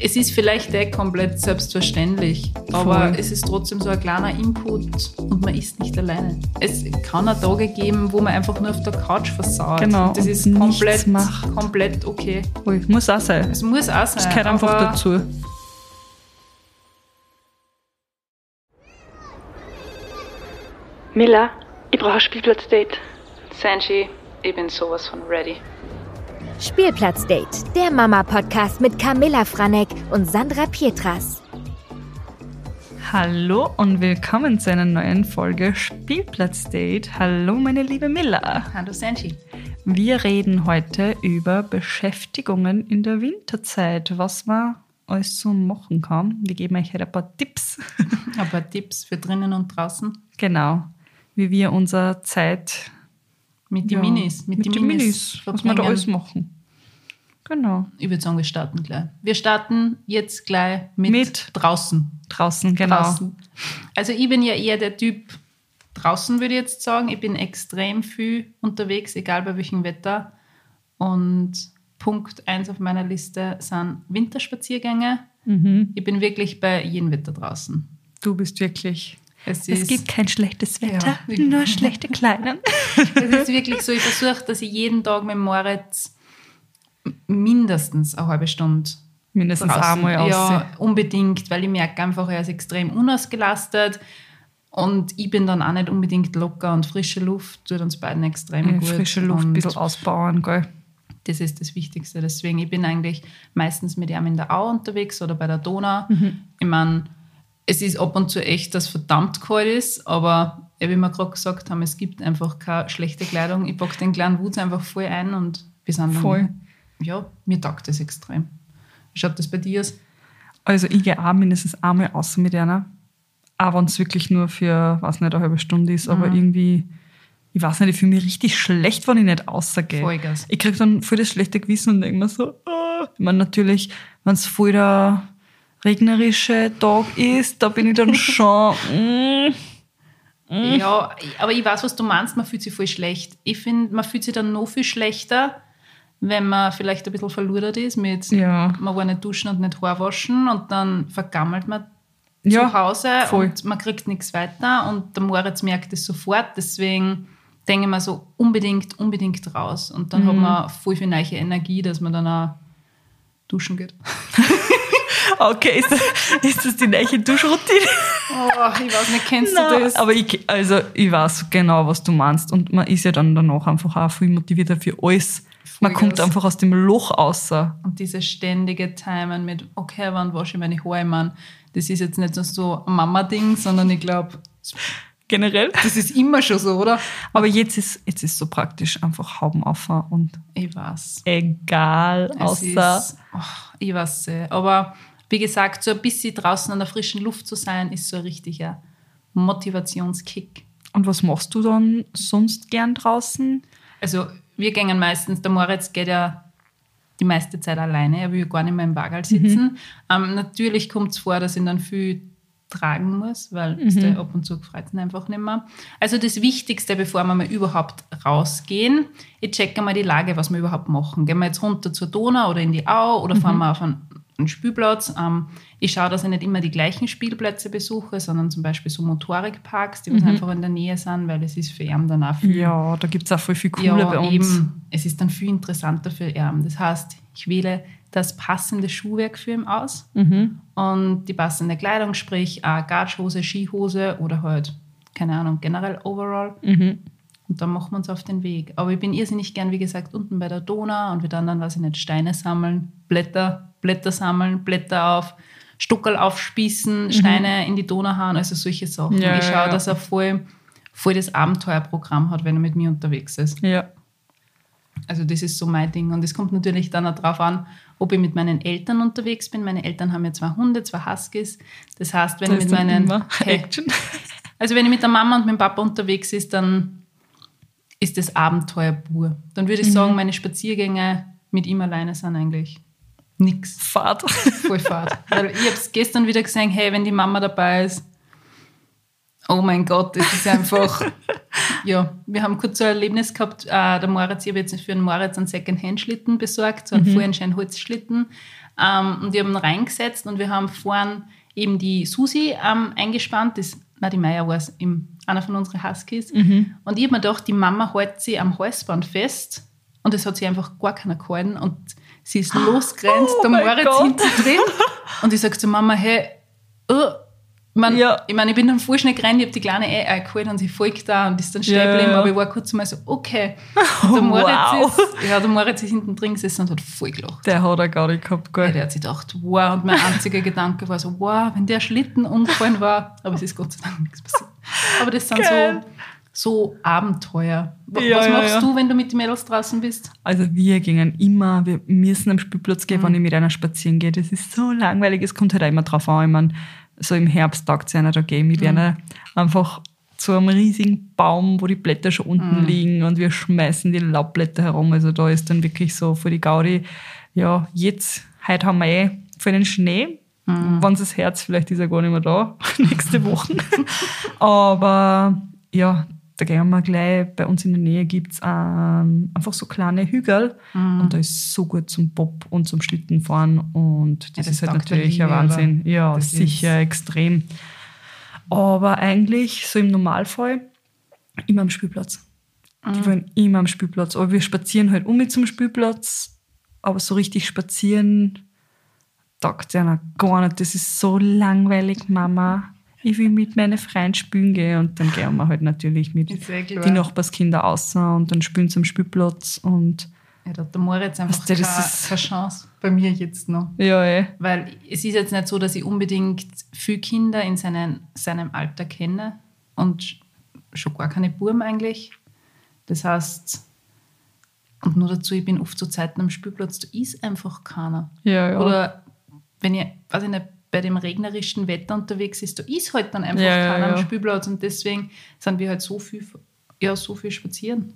es ist vielleicht eh komplett selbstverständlich, aber Voll. es ist trotzdem so ein kleiner Input und man ist nicht alleine. Es kann auch Tage geben, wo man einfach nur auf der Couch versaut. Genau, Und das und ist nichts komplett, macht. komplett okay. Ui, muss auch sein. Es muss auch sein. Das gehört einfach aber dazu. Miller, ich brauche ein Spielplatzdate. Sanji, ich bin sowas von ready. Spielplatzdate, der Mama-Podcast mit Camilla Franek und Sandra Pietras. Hallo und willkommen zu einer neuen Folge Spielplatzdate. Hallo meine liebe Miller. Hallo Sanji. Wir reden heute über Beschäftigungen in der Winterzeit, was man alles so machen kann. Wir geben euch heute ein paar Tipps. Ein paar Tipps für drinnen und draußen. genau, wie wir unsere Zeit Mit den ja, Minis. Mit, mit den Minis. Minis, was wir da alles machen. Genau, Ich würde sagen, wir starten gleich. Wir starten jetzt gleich mit, Mit draußen. draußen, genau. draußen. Also ich bin ja eher der Typ draußen, würde ich jetzt sagen. Ich bin extrem viel unterwegs, egal bei welchem Wetter. Und Punkt eins auf meiner Liste sind Winterspaziergänge. Mhm. Ich bin wirklich bei jedem Wetter draußen. Du bist wirklich. Es, Es gibt kein schlechtes Wetter, Ja. nur schlechte Kleinen. es ist wirklich so, ich versuche, dass ich jeden Tag mit Moritz mindestens eine halbe Stunde Mindestens einmal aus. Ja, unbedingt, weil ich merke einfach, er ist extrem unausgelastet und ich bin dann auch nicht unbedingt locker und frische Luft tut uns beiden extrem gut. Frische Luft, ein bisschen ausbauen, gell? Das ist das Wichtigste. Deswegen, ich bin eigentlich meistens mit ihm in der Au unterwegs oder bei der Donau. Ich meine, es ist ab und zu echt, dass verdammt kalt ist, aber wie wir gerade gesagt haben, es gibt einfach keine schlechte Kleidung. Ich packe den kleinen Wutz einfach voll ein und wir sind dann, Voll. ja, mir taugt das extrem. Wie schaut das bei dir aus? Also ich gehe auch mindestens einmal außer mit einer. Auch wenn es wirklich nur für, weiß nicht, eine halbe Stunde ist, aber Mhm. irgendwie, ich weiß nicht, ich fühle mich richtig schlecht, wenn ich nicht rausgehe. Vollgas. Ich kriege dann voll das schlechte Gewissen und denke mir so, ah. ich meine natürlich, wenn es voll der regnerische Tag ist, da bin ich dann schon, mm, Ja, aber ich weiß, was du meinst, man fühlt sich voll schlecht. Ich finde, man fühlt sich dann noch viel schlechter, wenn man vielleicht ein bisschen verludert ist mit, Ja. man war nicht duschen und nicht Haar waschen und dann vergammelt man Ja, zu Hause voll. und man kriegt nichts weiter und der Moritz merkt es sofort, deswegen denke ich mir so unbedingt, unbedingt raus und dann Mhm. hat man voll viel neue Energie, dass man dann auch duschen geht. okay, ist das, ist das die neue Duschroutine? Oh, ich weiß nicht, kennst Nein, du das? aber ich, also ich weiß genau, was du meinst. Und man ist ja dann danach einfach auch viel motivierter für alles. Man Vollgas. kommt einfach aus dem Loch außer. Und dieses ständige Timen mit, okay, wann wasche ich meine Haare? Meine, das ist jetzt nicht so ein Mama-Ding, sondern ich glaube, Generell. das ist immer schon so, oder? Aber jetzt ist jetzt ist so praktisch einfach Hauben auf und Ich weiß. egal, Es außer ist, oh, ich weiß eh. Aber wie gesagt, so ein bisschen draußen an der frischen Luft zu sein, ist so ein richtiger Motivationskick. Und was machst du dann sonst gern draußen? Also wir gehen meistens, der Moritz geht ja die meiste Zeit alleine, er will ja gar nicht mehr im Bagel sitzen. Ähm, natürlich kommt es vor, dass ich ihn dann viel tragen muss, weil es der ab und zu gefreut ihn einfach nicht mehr. Also das Wichtigste, bevor wir mal überhaupt rausgehen, ich checke mal die Lage, was wir überhaupt machen. Gehen wir jetzt runter zur Donau oder in die Au oder fahren wir auf einen, einen Spielplatz. Ähm, ich schaue, dass ich nicht immer die gleichen Spielplätze besuche, sondern zum Beispiel so Motorikparks, die was einfach in der Nähe sind, weil es ist für ihn dann auch viel Ja, da gibt es auch voll viel coole ja, bei uns. eben. Es ist dann viel interessanter für ihn. Das heißt, ich wähle das passende Schuhwerk für ihn aus Mhm. und die passende Kleidung, sprich eine Gatschhose, Skihose oder halt, keine Ahnung, generell Overall. Mhm. Und dann machen wir uns auf den Weg. Aber ich bin irrsinnig gern, wie gesagt, unten bei der Donau und wir dann, dann weiß ich nicht, Steine sammeln, Blätter, Blätter sammeln, Blätter auf, Stuckerl aufspießen, Steine in die Donau hauen, also solche Sachen. Mhm. Ja, ich schaue, ja, ja. dass er voll, voll das Abenteuerprogramm hat, wenn er mit mir unterwegs ist. Ja. Also das ist so mein Ding. Und es kommt natürlich dann auch darauf an, ob ich mit meinen Eltern unterwegs bin. Meine Eltern haben ja zwei Hunde, zwei Huskies. Das heißt, wenn Da ich mit meinen... Hey, also wenn ich mit der Mama und mit dem Papa unterwegs ist, dann ist das Abenteuer pur. Dann würde ich sagen, meine Spaziergänge mit ihm alleine sind eigentlich nix. Fahrt. Voll fad. Weil ich habe es gestern wieder gesehen, hey, wenn die Mama dabei ist, oh mein Gott, es ist einfach, ja, wir haben kurz so ein Erlebnis gehabt, äh, der Moritz, ich habe jetzt für den Moritz einen Second-Hand-Schlitten besorgt, so einen vollen schönen Holzschlitten. Ähm, und die haben ihn reingesetzt und wir haben vorn eben die Susi ähm, eingespannt, das, na die Meier war es, einer von unseren Huskies. Mhm. Und ich habe mir gedacht, die Mama hält sie am Halsband fest und es hat sie einfach gar keiner gehalten und sie ist losgerannt, Oh der Moritz hinten drin und ich sage zur Mama, hey, uh, ich meine, Ja. ich, mein, ich bin dann voll schnell gerannt, ich habe die Kleine eh eingeholt und sie folgt da und ist dann stehen Ja, geblieben, ja. aber ich war kurz mal so, okay. Und der Moritz, Wow. ist, ja, der Moritz ist hinten drin gesessen und hat voll gelacht. Der hat er gar nicht gehabt, Ja, gell? der hat sich gedacht, wow, und mein einziger Gedanke war so, wow, wenn der Schlitten umgefallen war, aber es ist Gott sei Dank nichts passiert. Aber das sind Geil. so, so Abenteuer. Ja, Was ja, machst ja. du, wenn du mit den Mädels draußen bist? Also wir gingen immer, wir müssen am Spielplatz gehen, Mhm. wenn ich mit einer spazieren gehe. Das ist so langweilig, es kommt halt auch immer drauf an. Ich mein, so im Herbst taugt es einer, da gehe ich mit Mhm. einer einfach zu einem riesigen Baum, wo die Blätter schon unten Mhm. liegen und wir schmeißen die Laubblätter herum. Also da ist dann wirklich so für die Gaudi, ja, jetzt, heute haben wir eh für den Schnee. Mhm. Wenn das Herz, vielleicht ist er gar nicht mehr da, nächste Woche. Aber ja, da gehen wir gleich, bei uns in der Nähe gibt es ähm, einfach so kleine Hügel und da ist so gut zum Bob und zum Schlittenfahren und das, Ja, das ist halt der natürlich ein Liebe, Wahnsinn. oder? Ja, Das sicher extrem. Aber eigentlich so im Normalfall immer am Spielplatz. Die wollen immer am Spielplatz. Aber wir spazieren halt um mit zum Spielplatz, aber so richtig spazieren taugt einer gar nicht. Das ist so langweilig, Mama. Ich will mit meinen Freunden spielen gehen und dann gehen wir halt natürlich mit klar. die Nachbarskinder außer und dann spielen sie am Spielplatz und Ja, da hat der Moritz einfach Weißt du, das keine, ist- keine Chance. Bei mir jetzt noch. ja, eh. Weil es ist jetzt nicht so, dass ich unbedingt viele Kinder in seinen, seinem Alter kenne und schon gar keine Buben eigentlich. Das heißt, und nur dazu, ich bin oft zu Zeiten am Spielplatz, da ist einfach keiner. Ja, ja. Oder wenn ihr, weiß ich nicht, bei dem regnerischen Wetter unterwegs ist, da ist halt dann einfach Ja, ja, keiner ja. am Spielplatz und deswegen sind wir halt so viel, ja, so viel spazieren.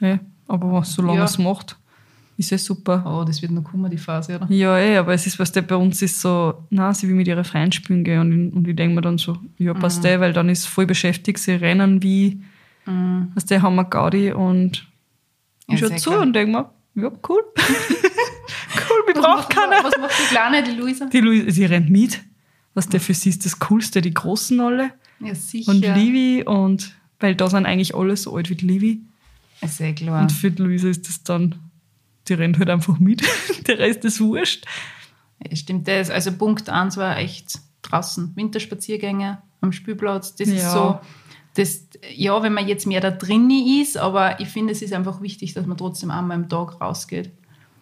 eh. Aber solange Ja. es macht, ist es super. Oh, das wird noch kommen, die Phase, oder? Ja, eh, aber es ist, was der bei uns ist so, na, sie will mit ihrer Freien spielen gehen und, und ich denke mir dann so, ja, passt Mhm. eh, weil dann ist voll beschäftigt, sie rennen wie, Mhm. was der haben wir Gaudi und Ja, ich schau sehr zu klar. und denke mir, ja, cool. cool, wir brauchen keiner. was macht die Kleine, die Luisa? Die Luise, sie rennt mit. Was der für sie ist das Coolste, die Großen alle. Ja, sicher. Und Livi und, weil da sind eigentlich alle so alt wie die Livi. Ist sehr klar. Und für die Luise ist das dann, die rennt halt einfach mit. Der Rest ist wurscht. Ja, stimmt, das. Also Punkt 1 war echt draußen. Winterspaziergänge am Spielplatz. Das ist Ja. so, das, ja, wenn man jetzt mehr da drin ist, aber ich finde, es ist einfach wichtig, dass man trotzdem einmal am Tag rausgeht.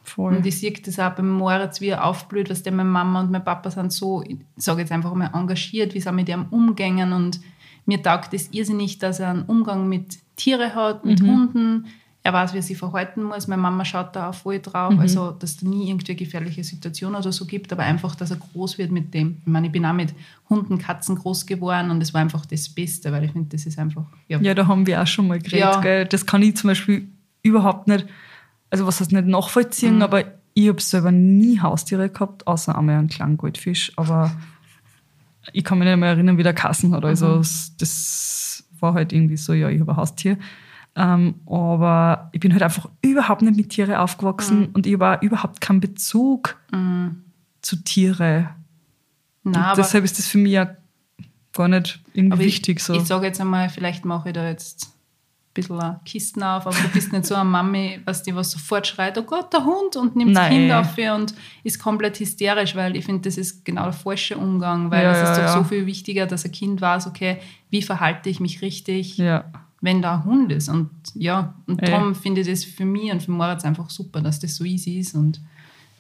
Voll. Und ich sehe das auch beim Moritz, wie er aufblüht, was der meine Mama und mein Papa sind so, ich sage jetzt einfach mal, engagiert, wie sie mit ihm umgängen. Und mir taugt es irrsinnig, dass er einen Umgang mit Tieren hat, mit Hunden. Er weiß, wie er sich verhalten muss. Meine Mama schaut da auch voll drauf. Also, dass da nie irgendwie gefährliche Situationen oder so gibt, aber einfach, dass er groß wird mit dem. Ich meine, ich bin auch mit Hunden, Katzen groß geworden und das war einfach das Beste, weil ich finde, das ist einfach, ja, Ja, da haben wir auch schon mal geredet. Ja. Gell? Das kann ich zum Beispiel überhaupt nicht, also was heißt nicht nachvollziehen, Mhm. aber ich habe selber nie Haustiere gehabt, außer einmal einen kleinen Goldfisch. Aber ich kann mich nicht mehr erinnern, wie der Kassen hat. Also Mhm. das war halt irgendwie so, ja, ich habe ein Haustier. Ähm, aber ich bin halt einfach überhaupt nicht mit Tieren aufgewachsen Mhm. und ich war überhaupt keinen Bezug zu Tiere. Nein, und aber- deshalb ist das für mich ja gar nicht irgendwie wichtig. ich, so. ich sage jetzt einmal, vielleicht mache ich da jetzt bisschen eine Kisten auf, aber du bist nicht so eine Mami, was die was sofort schreit, oh Gott, der Hund und nimmt das. Kind auf und ist komplett hysterisch, weil ich finde, das ist genau der falsche Umgang, weil Ja, es ist ja, doch ja. so viel wichtiger, dass ein Kind weiß, okay, wie verhalte ich mich richtig, wenn da ein Hund ist. Und ja, und darum finde ich das für mich und für Moritz einfach super, dass das so easy ist. Und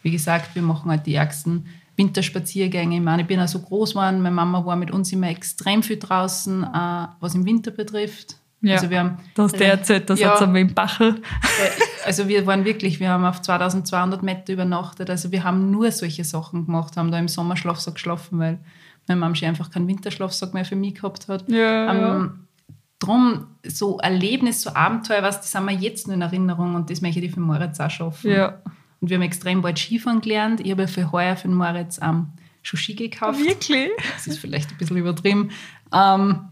wie gesagt, wir machen halt die ärgsten Winterspaziergänge. Ich meine, ich bin auch so groß geworden, meine Mama war mit uns immer extrem viel draußen, äh, was im Winter betrifft. Ja. Also wir haben, hast dir erzählt, das Ja. hat einmal im Bachel. äh, also wir waren wirklich, wir haben auf 2200 Meter übernachtet. Also wir haben nur solche Sachen gemacht, haben da im Sommerschlafsack geschlafen, weil meine Mama schon einfach keinen Winterschlafsack mehr für mich gehabt hat. Ja, ja. Ähm, Drum, so Erlebnis, so Abenteuer, was, das haben wir jetzt noch in Erinnerung und das möchte ich für Moritz auch schaffen. Ja. Und wir haben extrem bald Skifahren gelernt. Ich habe für heuer für den Moritz ähm, schon Ski gekauft. Wirklich? Das ist vielleicht ein bisschen übertrieben. Ähm,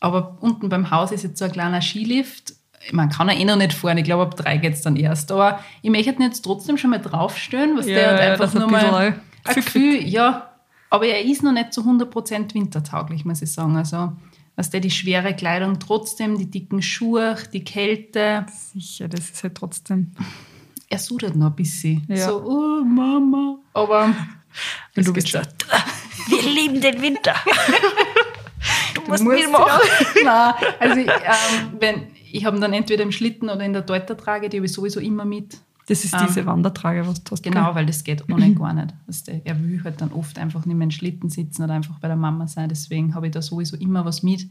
aber unten beim Haus ist jetzt so ein kleiner Skilift. man kann ja eh noch nicht fahren, ich glaube, ab drei geht es dann erst. Aber ich möchte ihn jetzt trotzdem schon mal draufstellen, was Ja, der hat einfach nur ein mal ein Gefühl Gefühl, ja. Aber er ist noch nicht zu 100% wintertauglich, muss ich sagen. Also, was der die schwere Kleidung trotzdem, die dicken Schuhe, die Kälte, Sicher, das ist halt trotzdem. er sudert noch ein bisschen. Ja. So, oh Mama. Aber Und du bist so, wir lieben den Winter. du musst Muss mitmachen. Nein, also ich, ähm, wenn, ich habe dann entweder im Schlitten oder in der Deutertrage, die habe ich sowieso immer mit. Das ist diese Wandertrage, was du hast. Genau, weil das geht ohne gar nicht. Du, er will halt dann oft einfach nicht mehr im Schlitten sitzen oder einfach bei der Mama sein. Deswegen habe ich da sowieso immer was mit,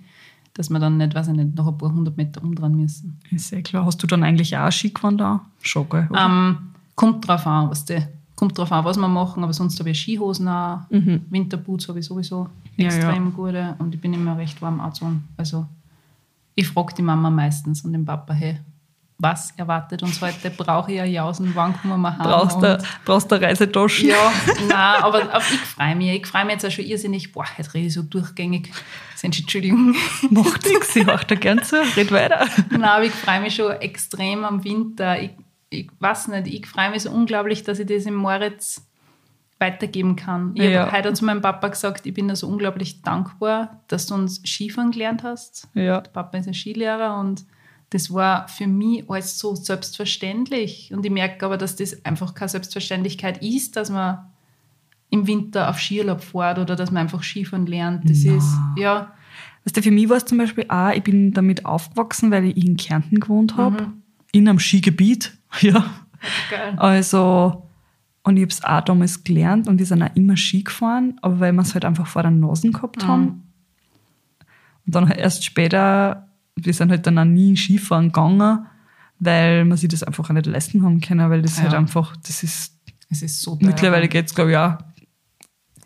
dass wir dann nicht, weiß ich nicht, noch ein paar hundert Meter umdrehen müssen. Ist ja klar. Hast du dann eigentlich auch Ski gefahren da? Schon, gell? Ähm, kommt drauf an, weißt du. Kommt drauf an, was wir machen, aber sonst habe ich Skihosen auch. Winterboots habe ich sowieso Ja, extrem gute und ich bin immer recht warm angezogen. Also ich frage die Mama meistens und den Papa, hey, was erwartet uns heute? Brauche ich ja Jausen, wann kommen wir heim? brauchst du brauchst du Reisetaschen? Ja, nein, aber auf, ich freue mich. Ich freue mich jetzt auch schon irrsinnig. Boah, jetzt rede ich so durchgängig. Sind Entschuldigung. Macht nichts, ich mache da gern zu. Red weiter. Nein, aber ich freue mich schon extrem am Winter. Ich, ich weiß nicht, ich freue mich so unglaublich, dass ich das im Moritz weitergeben kann. Ich Ja. habe heute zu meinem Papa gesagt, ich bin da so unglaublich dankbar, dass du uns Skifahren gelernt hast. Ja. Der Papa ist ein Skilehrer und das war für mich alles so selbstverständlich. Und ich merke aber, dass das einfach keine Selbstverständlichkeit ist, dass man im Winter auf Skiurlaub fährt oder dass man einfach Skifahren lernt. Das Na. ist, ja, Weißt du, für mich war es zum Beispiel auch, ich bin damit aufgewachsen, weil ich in Kärnten gewohnt habe. In einem Skigebiet. Ja. geil. Also, und ich habe es auch damals gelernt und wir sind auch immer Ski gefahren, aber weil wir es halt einfach vor der Nase gehabt haben. Und dann halt erst später, wir sind halt dann auch nie Skifahren gegangen, weil wir sich das einfach auch nicht leisten haben können, weil das Ja. halt einfach, das ist, Es ist so teuer. mittlerweile geht es glaube ich auch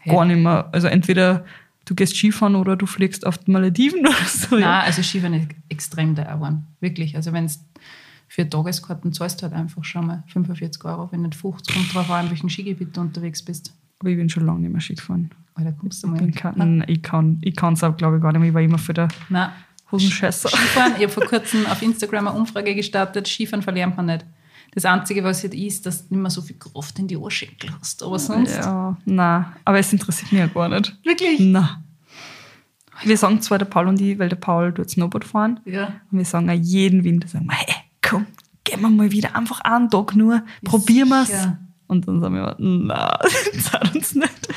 Hey. gar nicht mehr. Also entweder du gehst Skifahren oder du fliegst auf die Malediven oder so. Nein, ja. also Skifahren ist extrem teuer geworden. Wirklich. Also wenn es für Tageskarten zahlst du halt einfach schon mal 45 Euro, wenn nicht 50, kommt drauf an, in welchem Skigebiet du unterwegs bist. Aber ich bin schon lange nicht mehr Ski gefahren. Alter, kommst du Ich, mal. bin kein, ich kann ich es auch glaube ich gar nicht mehr. Ich war immer für der Nein. Hosenscheißer. Skifahren, ich habe vor kurzem auf Instagram eine Umfrage gestartet, Skifahren verlernt man nicht. Das Einzige, was halt ist, dass du nicht mehr so viel Kraft in die Ohrschenkel hast. Aber sonst. Ja, nein, aber es interessiert mich ja gar nicht. Wirklich? Nein. Wir sagen zwar der Paul und ich, weil der Paul tut Snowboard fahren. Ja. Und wir sagen auch jeden Winter, sagen wir, hey, komm, gehen wir mal wieder einfach einen Tag nur, probieren wir es. Und dann sagen wir, nein, zahlt uns nicht.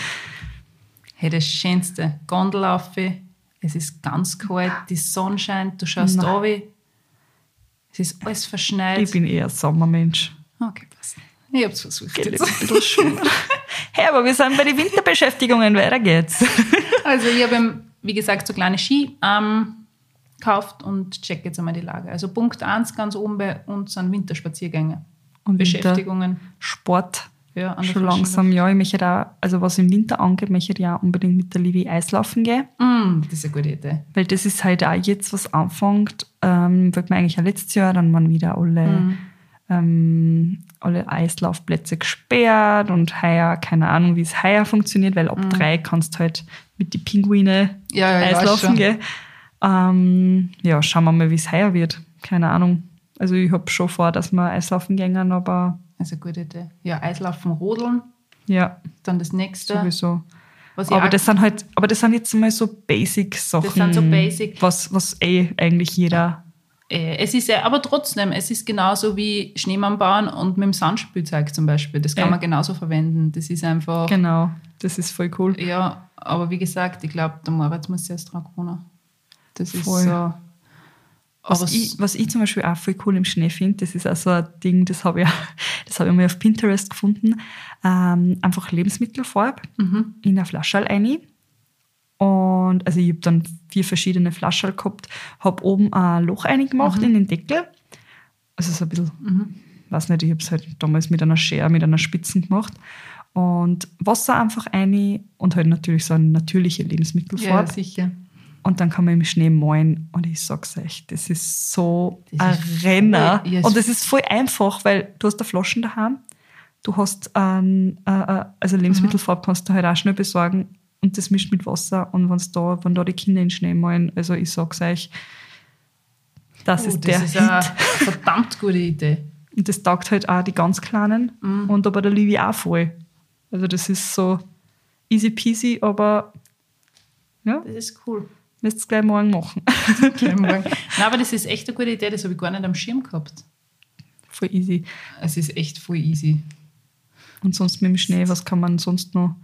Hey, das Schönste. Gondel auf, es ist ganz kalt, die Sonne scheint, du schaust Nein. runter. Es ist alles verschneit. Ich bin eher Sommermensch. Okay, passt. Ich hab's versucht. Gell, Jetzt. ein bisschen schön. hey, aber wir sind bei den Winterbeschäftigungen, weiter geht's. Also ich habe, wie gesagt, so kleine Ski ähm, gekauft und check jetzt einmal die Lage. Also Punkt 1 ganz oben bei uns sind Winterspaziergänge. Und Beschäftigungen. Sport. Ja, Schon langsam, ja. Ich möchte da, also was im Winter angeht, möchte ich ja unbedingt mit der Livi Eislaufen gehen. Mm, das ist eine gute Idee. Weil das ist halt auch jetzt, was anfängt, ähm, wird man eigentlich ja letztes Jahr, dann waren wieder alle, Mhm. ähm, alle Eislaufplätze gesperrt und heuer, keine Ahnung, wie es heuer funktioniert, weil ab Mhm. drei kannst du halt mit die Pinguine Ja, ja, Eislaufen gehen. Ähm, ja, schauen wir mal, wie es heuer wird. Keine Ahnung. Also ich habe schon vor, dass wir Eislaufen gehen, aber eine gute Idee. Ja, Eislaufen, Rodeln, ja, dann das nächste. sowieso. Aber das sind halt, aber das sind jetzt mal so Basic-Sachen. Das sind so basic. Was, was eh eigentlich jeder. Äh, es ist ja, aber trotzdem, es ist genauso wie Schneemann bauen und mit dem Sandspielzeug zum Beispiel. Das kann Ja. man genauso verwenden. Das ist einfach, Genau, das ist voll cool. ja, aber wie gesagt, ich glaube, der Moritz muss erst dran kommen. Das ist Voll. so. Aber Was ich, was ich zum Beispiel auch voll cool im Schnee finde, das ist auch so ein Ding, das habe ich, das habe ich mal auf Pinterest gefunden. Ähm, einfach Lebensmittelfarbe Mhm. in eine Flasche rein. Und also ich habe dann vier verschiedene Flaschen gehabt, habe oben ein Loch reingemacht Mhm. in den Deckel. Also so ein bisschen, weiß nicht, ich habe es halt damals mit einer Schere, mit einer Spitzen gemacht. Und Wasser einfach rein und halt natürlich so eine natürliche ja, Lebensmittelfarbe. sicher. Und dann kann man im Schnee malen. Und ich sag's euch, das ist so Das ein ist Renner. voll- ja, es- und das ist voll einfach, weil du hast da Flaschen daheim. Du hast ähm, äh, äh, also Lebensmittelfarbe kannst du halt auch schnell besorgen und das mischt mit Wasser. Und wenn's da, wenn da die Kinder in Schnee malen, also ich sag's euch, Das Oh, ist der ist Hit. eine verdammt gute Idee. Und das taugt halt auch die ganz Kleinen und aber der Livi auch voll. Also das ist so easy peasy, aber ja, Das ist cool. Müsst es gleich morgen machen. Gleich morgen. Nein, aber das ist echt eine gute Idee, das habe ich gar nicht am Schirm gehabt. voll easy. Es ist echt voll easy. Und sonst mit dem Schnee, was kann man sonst noch?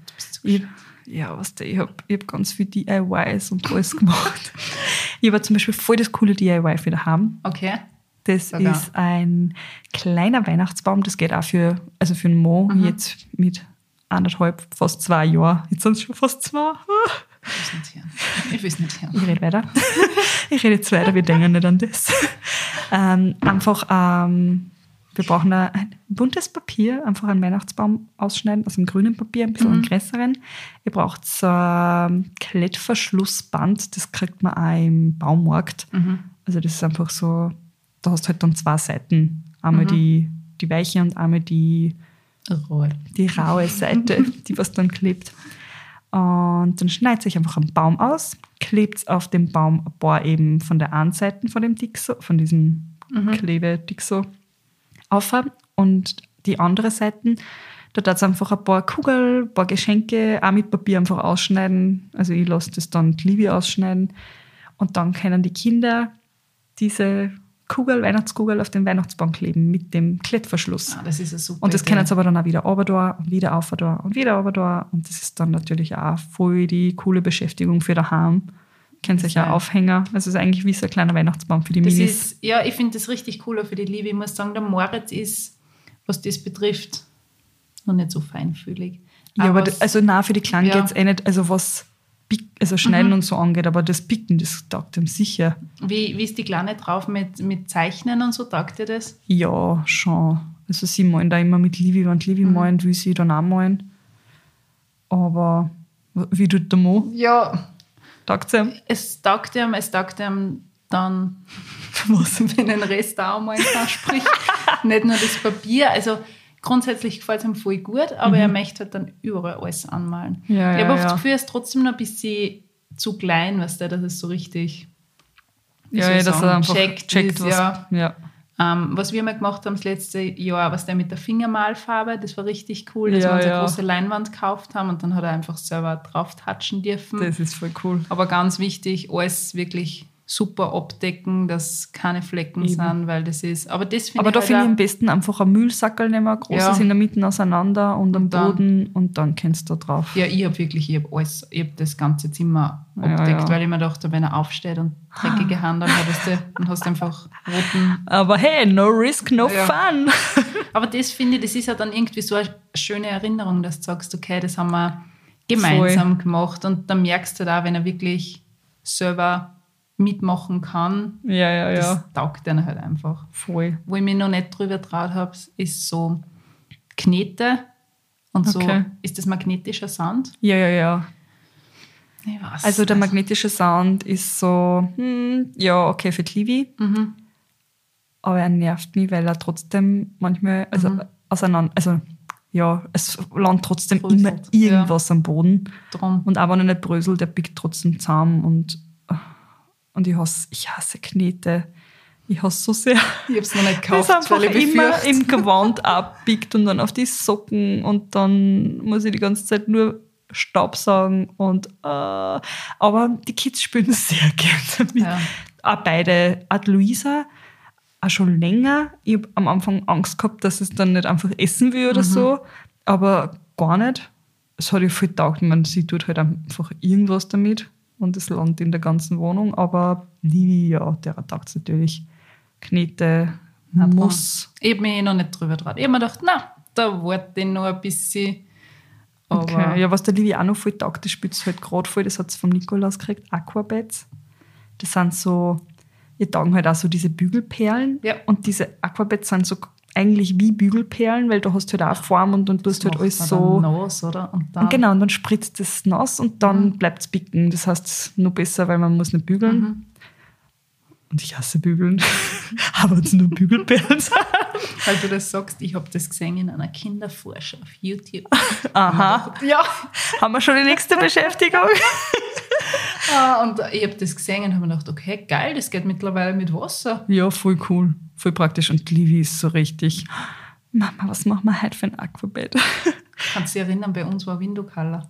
Ich, ja, was der, ich habe ich hab ganz viel DIYs und alles gemacht. ich habe zum Beispiel voll das coole DIY für daheim. Okay. Das Sogar. ist ein kleiner Weihnachtsbaum, das geht auch für, also für einen Mo, Mhm. jetzt mit anderthalb, fast zwei Jahren. Jetzt sind es schon fast zwei. Ich will es nicht hören. Ich rede weiter. ich rede jetzt weiter, wir denken nicht an das. Ähm, einfach, ähm, wir brauchen ein, ein buntes Papier, einfach einen Weihnachtsbaum ausschneiden, aus dem grünen Papier, ein bisschen einen größeren. Ihr braucht so ein Klettverschlussband, das kriegt man auch im Baumarkt. Also das ist einfach so, da hast du halt dann zwei Seiten. Einmal die, die weiche und einmal die die raue Seite, die was dann klebt. Und dann schneidet sich einfach einen Baum aus, klebt auf dem Baum ein paar eben von der einen Seite von dem Dixo, von diesem Klebe-Dixo auf. Und die andere Seite, da darf einfach ein paar Kugeln, ein paar Geschenke auch mit Papier einfach ausschneiden. Also ich lasse das dann die Liebe ausschneiden. Und dann können die Kinder diese Kugel, Weihnachtskugel auf den Weihnachtsbaum kleben mit dem Klettverschluss. Ah, das ist eine super Und das Idee. können sie aber dann auch wieder runter und wieder auf da und wieder runter. Und das ist dann natürlich auch voll die coole Beschäftigung für daheim. Kennt sich ja. Aufhänger. Also es ist eigentlich wie so ein kleiner Weihnachtsbaum für die Das Minis. ist, ja, ich finde das richtig cooler für die Liebe. Ich muss sagen, der Moritz ist, was das betrifft, noch nicht so feinfühlig. ja, aber d- also nein, für die Kleinen Ja. Mhm. geht's eh nicht, also was also Schneiden und so angeht, aber das Picken, das taugt ihm sicher. wie, wie ist die Kleine drauf mit, mit Zeichnen und so? Taugt ihr das? Ja, schon. Also sie malen da immer mit Livi, wenn Livi Mhm. malen, will sie dann auch malen. Aber wie tut der Mo? Ja, Taugt ihm? es taugt ihm, es taugt ihm dann, Was? wenn ein Rest auch mal kann, sprich nicht nur das Papier. Also grundsätzlich gefällt es ihm voll gut, aber er möchte halt dann überall alles anmalen. Mhm. Ja, ich habe oft ja. das Gefühl, er ist trotzdem noch ein bisschen zu klein, weißt du, dass es so richtig Ja, ja dass er einfach checkt checkt, ist, was. ja. ja. Ähm, was wir mal gemacht haben das letzte Jahr, was der mit der Fingermalfarbe, das war richtig cool, dass Ja, wir uns eine ja. große Leinwand gekauft haben und dann hat er einfach selber drauf touchen dürfen. Das ist voll cool. Aber ganz wichtig, alles wirklich super abdecken, dass keine Flecken Eben. sind, weil das ist. Aber das finde Aber ich da halt finde ich am besten einfach ein Müllsackel nehmen, ein großes Ja. in der Mitte auseinander und am Und dann- Boden und dann kennst du da drauf. Ja, ich habe wirklich, ich habe alles, ich habe das ganze Zimmer Ja, abdeckt, ja. weil ich mir dachte, wenn er aufsteht und dreckige Hand hattest du, dann hast du einfach roten. Aber hey, no risk, no Ja. fun. Aber das finde ich, das ist ja dann irgendwie so eine schöne Erinnerung, dass du sagst, okay, das haben wir gemeinsam gemacht und dann merkst du da, wenn er wirklich selber mitmachen kann, ja, ja, das ja. taugt dann halt einfach. Voll. Wo ich mich noch nicht drüber traut habe, ist so Knete und so, Okay. ist das magnetischer Sand? Ja, ja, ja. Ich weiß Also der magnetische Sound ist so, hm, ja, okay für die Livi. Mhm. Aber er nervt mich, weil er trotzdem manchmal, also Mhm. auseinander, also ja, es landet trotzdem Bröselt, immer irgendwas am Boden. Drum. Und auch wenn er nicht bröselt, der biegt trotzdem zusammen und, und ich hasse, ich hasse Knete. Ich hasse so sehr. Ich habe es noch nicht Das gekauft, einfach weil ich immer im Gewand abbiegt und dann auf die Socken und dann muss ich die ganze Zeit nur Staubsaugen und äh, aber die Kids spielen sehr gern damit. Ja. Auch beide, auch Luisa, auch schon länger. Ich habe am Anfang Angst gehabt, dass es dann nicht einfach essen will Mhm. oder so, aber gar nicht. Es hat ihr voll taugt. Ich meine, sie tut halt einfach irgendwas damit und es landet in der ganzen Wohnung, aber Livi, ja, der taugt es natürlich. Knete, muss. Ich habe mich eh noch nicht drüber getraut. Ich habe mir gedacht, na, da warte ich noch ein bisschen. Aber Okay. Ja, was der Livi auch noch voll taugt, das spielt halt gerade voll, das hat sie vom Nikolaus gekriegt, Aquabats. Das sind so, ihr taugen halt auch so diese Bügelperlen. Ja. Und diese Aquabats sind so eigentlich wie Bügelperlen, weil du hast halt auch Form und dann tust das halt alles so. nass, oder? Und dann, Und genau, und dann spritzt es nass und dann Mhm. bleibt es bicken. Das heißt, es ist nur besser, weil man muss nicht bügeln. Mhm. Und ich hasse bügeln. Aber es nur Bügelperlen sind. Weil du das sagst, ich habe das gesehen in einer Kinderforscher auf YouTube. Aha. Ja. Haben wir schon die nächste Beschäftigung? Ah, und ich habe das gesehen und habe mir gedacht, okay, geil, das geht mittlerweile mit Wasser. Ja, voll cool. Voll praktisch. Und Livi ist so richtig, Mama, was machen wir heute für ein Aquabett? Kannst du dich erinnern, bei uns war Window Color.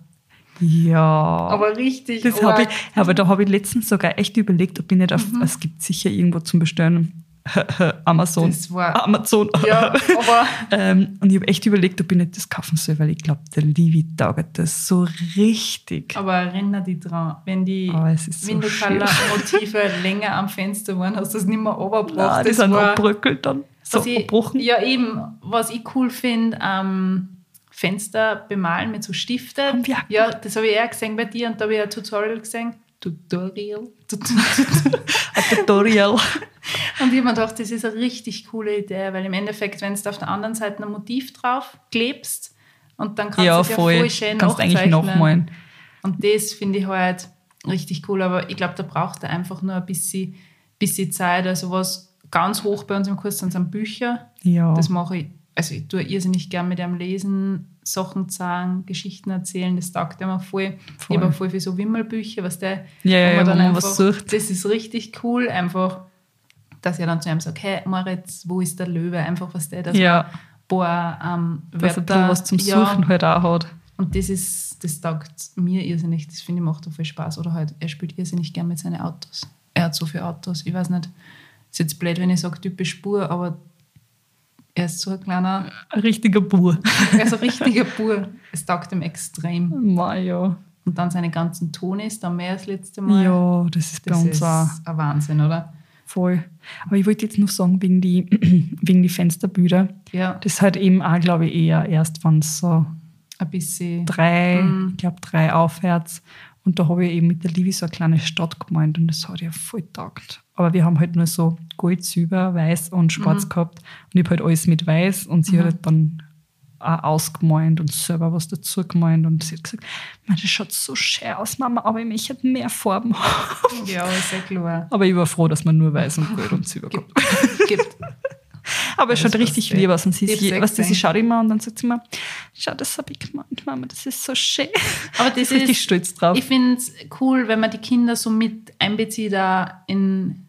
Ja. Aber richtig. Das habe ich, aber da habe ich letztens sogar echt überlegt, ob ich nicht auf, es gibt sicher irgendwo zum Bestellen. Amazon. Das war- Amazon. Ja, aber ähm, und ich habe echt überlegt, ob ich nicht das kaufen soll, weil ich glaube, der Livi taugt das so richtig. Aber erinnere dich dran, wenn die es ist so länger am Fenster waren, hast du das nicht mehr runtergebracht. Nein, die das sind war, abbröckelt dann. So abbrochen. Ja, eben. Was ich cool finde, ähm, Fenster bemalen mit so Stiften. Ja, das habe ich eher gesehen bei dir und da habe ich ein Tutorial gesehen. Tutorial. Ein Tutorial. Und ich habe mir gedacht, das ist eine richtig coole Idee, weil im Endeffekt, wenn du auf der anderen Seite ein Motiv drauf klebst und dann kannst ja, du es ja voll. voll schön Kannst eigentlich nachzeichnen. nachmalen. Und das finde ich halt richtig cool. Aber ich glaube, da braucht er einfach nur ein bisschen, bisschen Zeit. Also was ganz hoch bei uns im Kurs sind, sind Bücher. Ja. Das mache ich, also ich tue irrsinnig gern mit ihm lesen, Sachen sagen, Geschichten erzählen. Das taugt auch voll. Voll. Ich habe auch voll für so Wimmelbücher, was der Ja, ja, ja, wo man was sucht. Das ist richtig cool, einfach, dass er dann zu ihm sagt, hey Moritz, wo ist der Löwe? Einfach was der, dass Ja. ein paar ähm, Dass er Wörter- was zum ja, Suchen halt auch hat. und das ist, das taugt mir irrsinnig. Das finde ich macht auch viel Spaß. Oder halt, er spielt irrsinnig gern mit seinen Autos. Er hat so viele Autos. Ich weiß nicht, ist jetzt blöd, wenn ich sage typisch Spur, aber er ist so ein kleiner, Ein richtiger Bur. er ist ein richtiger Bur. Es taugt ihm extrem. Ja. Und dann seine ganzen Tonis, dann mehr als letzte Mal. Ja, das ist bei das uns ist auch ein Wahnsinn, oder? voll. Aber ich wollte jetzt nur sagen, wegen die, wegen die Fensterbilder, Ja, das ist halt eben auch, glaube ich, eher erst, wenn es so ein bisschen. drei, Mhm. ich glaube drei aufwärts. Und da habe ich eben mit der Livi so eine kleine Stadt gemeint und das hat ja voll taugt. Aber wir haben halt nur so Gold, Silber, Weiß und Schwarz Mhm. gehabt. Und ich habe halt alles mit Weiß und sie hat halt dann auch ausgemeint und selber was dazu gemeint. Und sie hat gesagt, "Mann, das schaut so schön aus, Mama, aber ich möchte mehr Farben haben. Ja, ist ja klar. Aber ich war froh, dass man nur Weiß und Gold und Silber gehabt Gibt. Aber es Das schaut richtig lieb aus. Und sie, Ich hab's sie, schaut immer und dann sagt sie immer, schau, das habe ich gemeint, Mama, das ist so schön. Aber das ist richtig ist, stolz drauf. Ich finde es cool, wenn man die Kinder so mit einbezieht da in,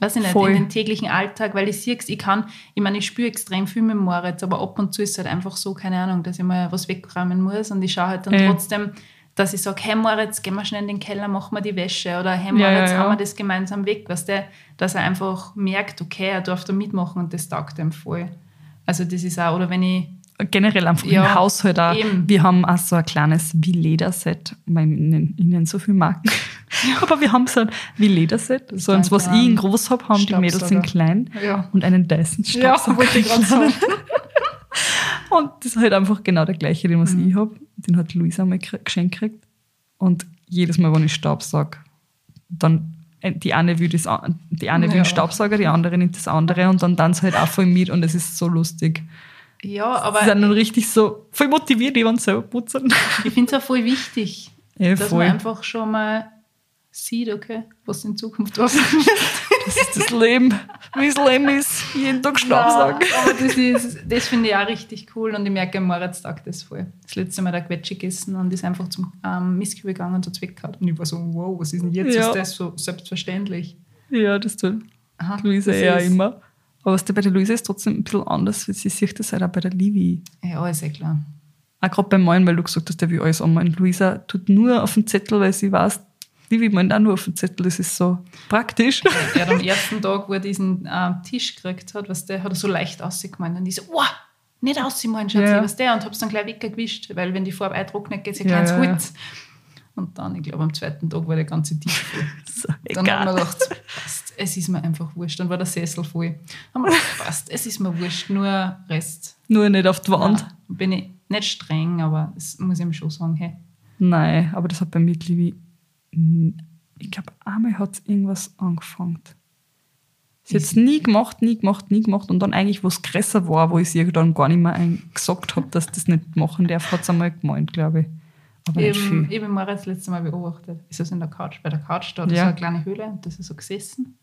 weiß ich nicht, Voll. in den täglichen Alltag, weil ich sehe ich kann, ich meine, ich spüre extrem viel mit Moritz, aber ab und zu ist es halt einfach so, keine Ahnung, dass ich mal was wegräumen muss und ich schaue halt dann Ja. trotzdem, dass ich sage, hey Moritz, gehen wir schnell in den Keller, machen wir die Wäsche oder hey Ja, Moritz, ja, ja. haben wir das gemeinsam weg, weißt du, dass er einfach merkt, okay, er darf da mitmachen und das taugt ihm voll. Also das ist auch, oder wenn ich generell einfach Ja, im Haushalt auch. eben. Wir haben auch so ein kleines wie Lederset. Ich meine, ich nenne so viele Marken. Aber wir haben so ein wie Lederset. So eins, was ich in groß habe, haben die Mädels in klein. Ja. Und einen Dyson Ja, wollte ich gerade sagen. Und das ist halt einfach genau der gleiche, den was Mhm. ich habe. Den hat Luisa gekrie- geschenkt gekriegt. Und jedes Mal, wenn ich Staubsauge, dann äh, die eine will, das, die eine will Ja. den Staubsauger, die andere nimmt das andere und dann tanzt halt auch voll mit und es ist so lustig. Ja, Sie aber sind dann richtig so voll motiviert, die wollen selber putzen. ich finde es auch voll wichtig, Ja, dass voll. man einfach schon mal sieht, okay, was in Zukunft was Das ist das Leben, wie das Leben ist. Jeden Tag. Ja, aber das, ist- das finde ich auch richtig cool und ich merke, Moritz tagt das voll. Das letzte Mal der Quetsche gegessen und ist einfach zum ähm, Mistkübel gegangen und hat es weggehauen. Und ich war so, wow, was ist denn jetzt? Ja. Ist das so selbstverständlich? Ja, das tut Aha, Luisa ja immer. Aber was der bei der Luisa ist trotzdem ein bisschen anders, weil sie sieht das halt auch bei der Livi. Ja, ist eh klar. Auch gerade beim Malen, weil du gesagt hast, der will alles anmalen. Luisa tut nur auf den Zettel, weil sie weiß, Livi malt auch nur auf den Zettel. Das ist so praktisch. Hat am ersten Tag, wo er diesen äh, Tisch gekriegt hat, was der hat er so leicht ausgemalt und ich so, wow, nicht ausmalen, Schatzi, Ja. was der? Und hab's dann gleich weggewischt, weil wenn die Farbe eintrocknet, geht es ja Ja, gleich ins ja, ja. Holz. Und dann, ich glaube, am zweiten Tag war der ganze Tisch voll. so, Dann haben wir gedacht, passt, es ist mir einfach wurscht. Dann war der Sessel voll. Dann haben wir gedacht, passt, es ist mir wurscht, nur Rest. Nur nicht auf die Wand. Ja, bin ich nicht streng, aber das muss ich ihm schon sagen, hey. Nein, aber das hat bei mir die. Ich glaube, einmal hat es irgendwas angefangen. Sie hat es nie gemacht, nie gemacht, nie gemacht. Und dann eigentlich, wo es größer war, wo ich sie dann gar nicht mehr gesagt habe, dass das nicht machen darf, hat es einmal gemeint, glaube ich. Aber Eben, ich Moritz das letzte Mal beobachtet. Ist so in der Couch, bei der Couch da, Ja. so eine kleine Höhle und da ist so gesessen.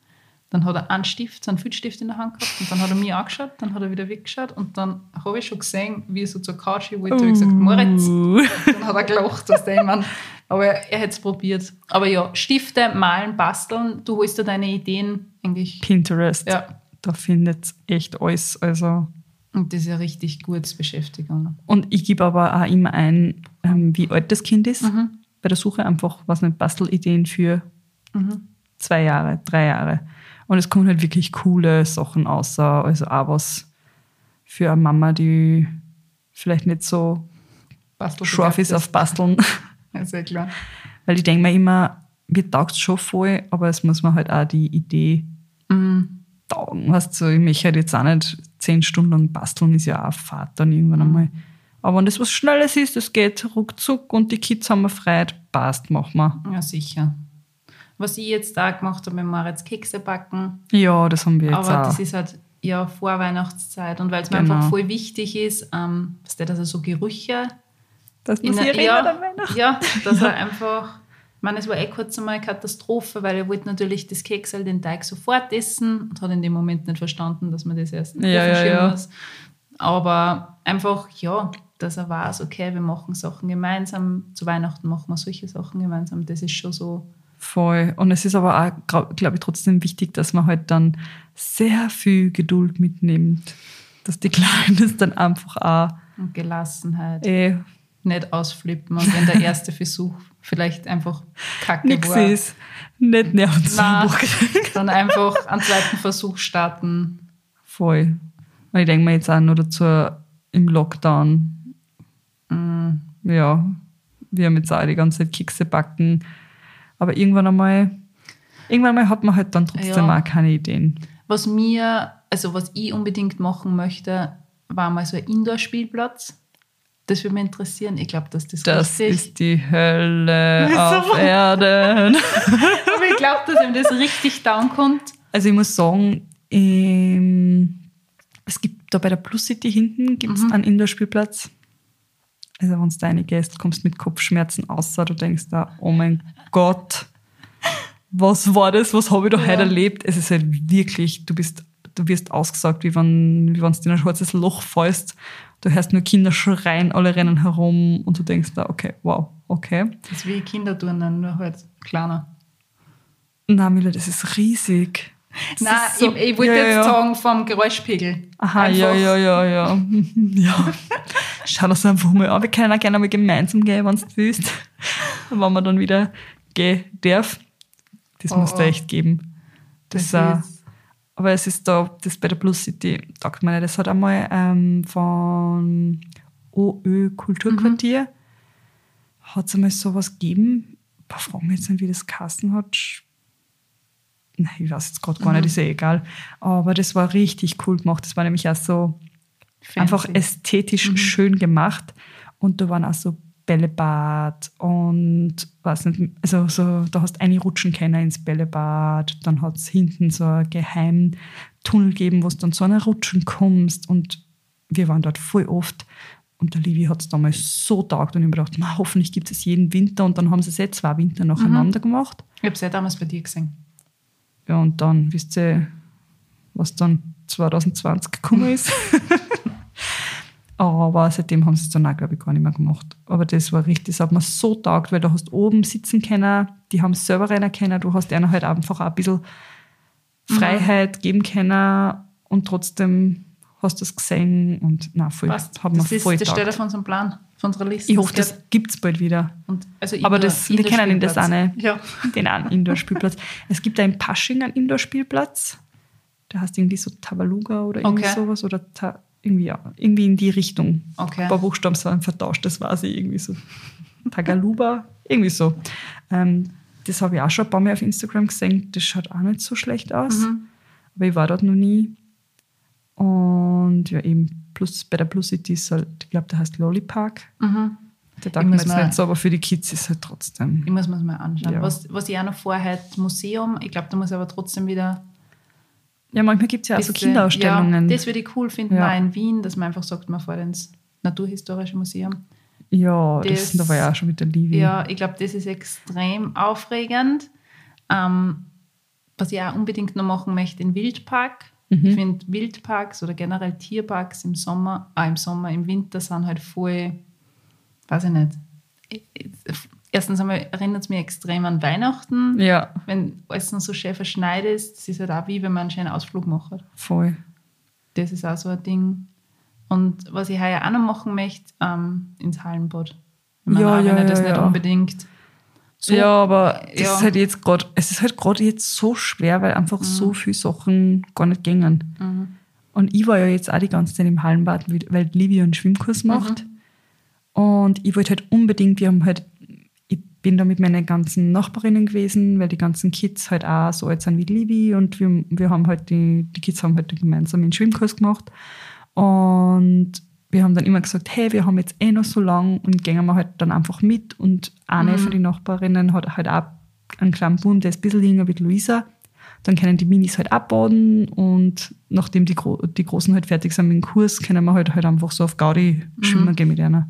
Dann hat er einen Stift, so einen Filzstift in der Hand gehabt und dann hat er mich angeschaut, dann hat er wieder weggeschaut und dann habe ich schon gesehen, wie er so zur Couch hin wollte. Ich habe gesagt, Moritz. Uh. Dann hat er gelacht, dass der, ich meine, Aber er, hätte es probiert. Aber ja, Stifte, malen, basteln, du holst dir deine Ideen eigentlich. Pinterest. Ja. Da findet echt alles. Also. Und das ist ja richtig gutes Beschäftigung. Und ich gebe aber auch immer ein, ähm, wie alt das Kind ist. Mhm. Bei der Suche einfach, was nicht, Bastelideen für Mhm. zwei Jahre, drei Jahre. Und es kommen halt wirklich coole Sachen außer, also auch was für eine Mama, die vielleicht nicht so scharf ist auf Basteln. Ja, sehr klar. Weil ich denke mir immer, mir taugt es schon voll, aber es muss man halt auch die Idee Mhm. taugen. Weißt du, ich möchte halt jetzt auch nicht zehn Stunden lang basteln, ist ja auch Fahrt dann irgendwann einmal. Aber wenn das was Schnelles ist, das geht ruckzuck und die Kids haben wir Freude, passt, machen wir. Ja, sicher. Was ich jetzt da gemacht habe, mit Moritz Kekse backen, Ja, das haben wir jetzt aber auch. das ist halt ja vor Weihnachtszeit und weil es mir Genau. einfach voll wichtig ist, ähm, dass er so Gerüche das in muss ich der- erinnern ja, an Weihnachten. ja, dass er einfach, ich meine, es war eh kurz einmal eine Katastrophe, weil er wollte natürlich das Keksel, den Teig sofort essen und hat in dem Moment nicht verstanden, dass man das erst Ja, ja, ja. muss. Aber einfach, ja, dass er weiß, okay, wir machen Sachen gemeinsam, zu Weihnachten machen wir solche Sachen gemeinsam, das ist schon so, Voll. Und es ist aber auch, glaube ich, trotzdem wichtig, dass man halt dann sehr viel Geduld mitnimmt. Dass die Kleinen das dann einfach auch und Gelassenheit, eh nicht ausflippen und wenn der erste Versuch vielleicht einfach kacke nichts war, ist. Nicht Nervenzusammenbruch. dann einfach einen zweiten Versuch starten. Voll. Und ich denke mir jetzt auch nur dazu im Lockdown. Mm, Ja, wir haben jetzt auch die ganze Zeit Kekse backen. Aber irgendwann einmal, irgendwann einmal hat man halt dann trotzdem Ja. auch keine Ideen. Was mir, also was ich unbedingt machen möchte, war mal so ein Indoor-Spielplatz. Das würde mich interessieren. Ich glaube, dass das, Das richtig ist die Hölle auf. Erden. Aber ich glaube, dass ihm das richtig down kommt. Also ich muss sagen, ähm, es gibt da bei der Plus City hinten gibt's einen Indoor-Spielplatz. Also wenn du da reingehst, kommst du mit Kopfschmerzen außer du denkst da, oh mein Gott, was war das, was habe ich da Ja. heute erlebt? Es ist halt wirklich, du bist, du wirst ausgesagt, wie wenn, wie wenn du in ein schwarzes Loch fällst. Du hörst nur Kinder schreien, alle rennen herum und du denkst da, okay, wow, okay. Das ist wie Kinderturnen, nur halt kleiner. Na, Mila, das ist riesig. Das Nein, ist so- ich, ich wollte Ja, jetzt ja. sagen vom Geräuschpegel. Aha, Einfach- ja, ja, ja, ja. ja. Schau das einfach mal an. Wir können auch gerne mal gemeinsam gehen, wenn du willst. wenn man dann wieder gehen darf. Das Oh, muss da oh. echt geben. Das, Das ist, aber es ist da, das bei der Plus City, sagt man das hat einmal ähm, von OÖ Kulturquartier, hat es einmal sowas gegeben. Boah, frag mich jetzt nicht, wie das Kassen hat. Nein, ich weiß jetzt gerade gar nicht, ist ja egal. Aber das war richtig cool gemacht. Das war nämlich auch so einfach fancy. ästhetisch schön gemacht. Und da waren auch so Bällebad und weiß nicht, also so, da hast eine rutschen können ins Bällebad, dann hat es hinten so einen geheimen Tunnel gegeben, wo du dann so eine Rutschen kommst und wir waren dort voll oft und der Livi hat es damals so taugt und ich habe mir gedacht, "Ma, hoffentlich gibt es jeden Winter und dann haben sie es eh zwei Winter nacheinander gemacht. Ich habe es ja damals bei dir gesehen. Ja, und dann wisst ihr, was dann 2020 gekommen ist. Aber seitdem haben sie es dann auch, glaube ich, gar nicht mehr gemacht. Aber das war richtig, das hat mir so taugt, weil du hast oben sitzen können, die haben selber rennen können, du hast ihnen halt einfach auch ein bisschen Freiheit geben können und trotzdem hast du es gesehen und na voll, Passt. hat Das, ist, voll das steht taugt. auf unserem Plan, auf unserer Liste. Ich hoffe, Das gibt es bald wieder. Und, also Aber Indoor- das, wir kennen ihn das auch nicht. Ja. Den einen Indoor-Spielplatz. Es gibt da in Pasching einen Indoor-Spielplatz. Der heißt irgendwie so Tabaluga oder irgendwie Okay. sowas. Oder ta irgendwie, ja, irgendwie in die Richtung. Okay. Ein paar Buchstaben sind vertauscht, das war sie irgendwie so. Tagaluba, irgendwie so. Ähm, das habe ich auch schon ein paar Mal auf Instagram gesehen. Das schaut auch nicht so schlecht aus. Mhm. Aber ich war dort noch nie. Und ja, eben plus, bei der Plus City ist halt, ich glaube, der heißt Lollipark. Mhm. Der mir muss jetzt mal- nicht so, aber für die Kids ist halt trotzdem. Ich muss mir das mal anschauen. Ja. Was, was ich auch noch vorher, Museum, ich glaube, da muss ich aber trotzdem wieder. Ja, manchmal gibt es ja auch so Kinderausstellungen. Ja, das würde ich cool finden, Ja. auch in Wien, dass man einfach sagt, man fährt ins Naturhistorische Museum. Ja, das, Das- da war ja auch schon mit der Livi. Ja, ich glaube, das ist extrem aufregend. Ähm, was ich auch unbedingt noch machen möchte, in Wildpark. Mhm. Ich finde Wildparks oder generell Tierparks im Sommer, ah, im Sommer, im Winter sind halt voll, weiß ich nicht. Erstens einmal erinnert es mich extrem an Weihnachten. Ja, Wenn alles noch so schön verschneit ist, das ist halt auch wie, wenn man einen schönen Ausflug macht. voll. Das ist auch so ein Ding. Und was ich heuer auch noch machen möchte, ähm, ins Hallenbad. Ich meine, Ja, auch ja, wenn ich das ja, nicht ja. unbedingt so ja, aber das ja. ist halt jetzt gerade, es ist halt gerade jetzt so schwer, weil einfach Mhm. so viele Sachen gar nicht gängen. Und ich war ja jetzt auch die ganze Zeit im Hallenbad, weil Livia einen Schwimmkurs macht. Und ich wollte halt unbedingt, wir haben halt, bin da mit meinen ganzen Nachbarinnen gewesen, weil die ganzen Kids halt auch so alt sind wie Livi und wir, wir haben halt die, die Kids haben halt gemeinsam einen Schwimmkurs gemacht. Und wir haben dann immer gesagt, hey, wir haben jetzt eh noch so lang und gehen wir halt dann einfach mit. Und eine von den Nachbarinnen hat halt auch einen kleinen Bund, der ist ein bisschen jünger wie Luisa. Dann können die Minis halt abbaden und nachdem die, Gro die Großen halt fertig sind mit dem Kurs, können wir halt, halt einfach so auf Gaudi schwimmen gehen mit einer.